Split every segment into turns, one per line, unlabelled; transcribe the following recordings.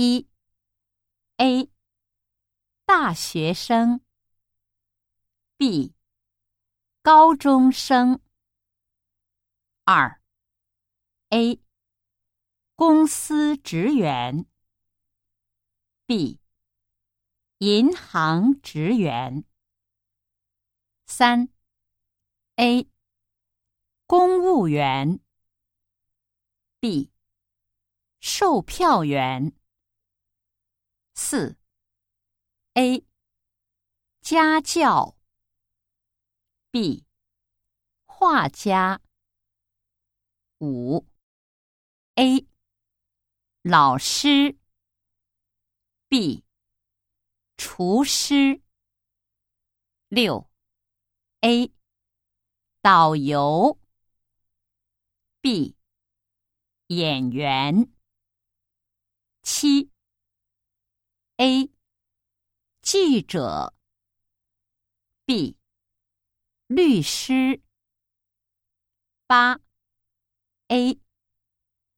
一。A 大学生。B 高中生。二。A 公司职员。B 银行职员。三。A 公务员。B 售票员。四。A 家教。B 画家。五。A 老师。B 厨师。六。A 导游。B 演员。七。记者。B 律师。八。A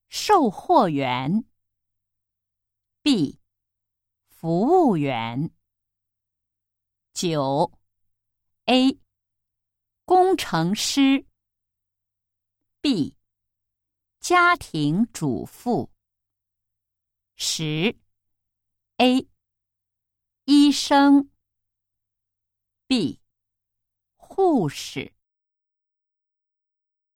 售货员。B 服务员。九。A 工程师。B 家庭主妇。十。A 医生 B 护士。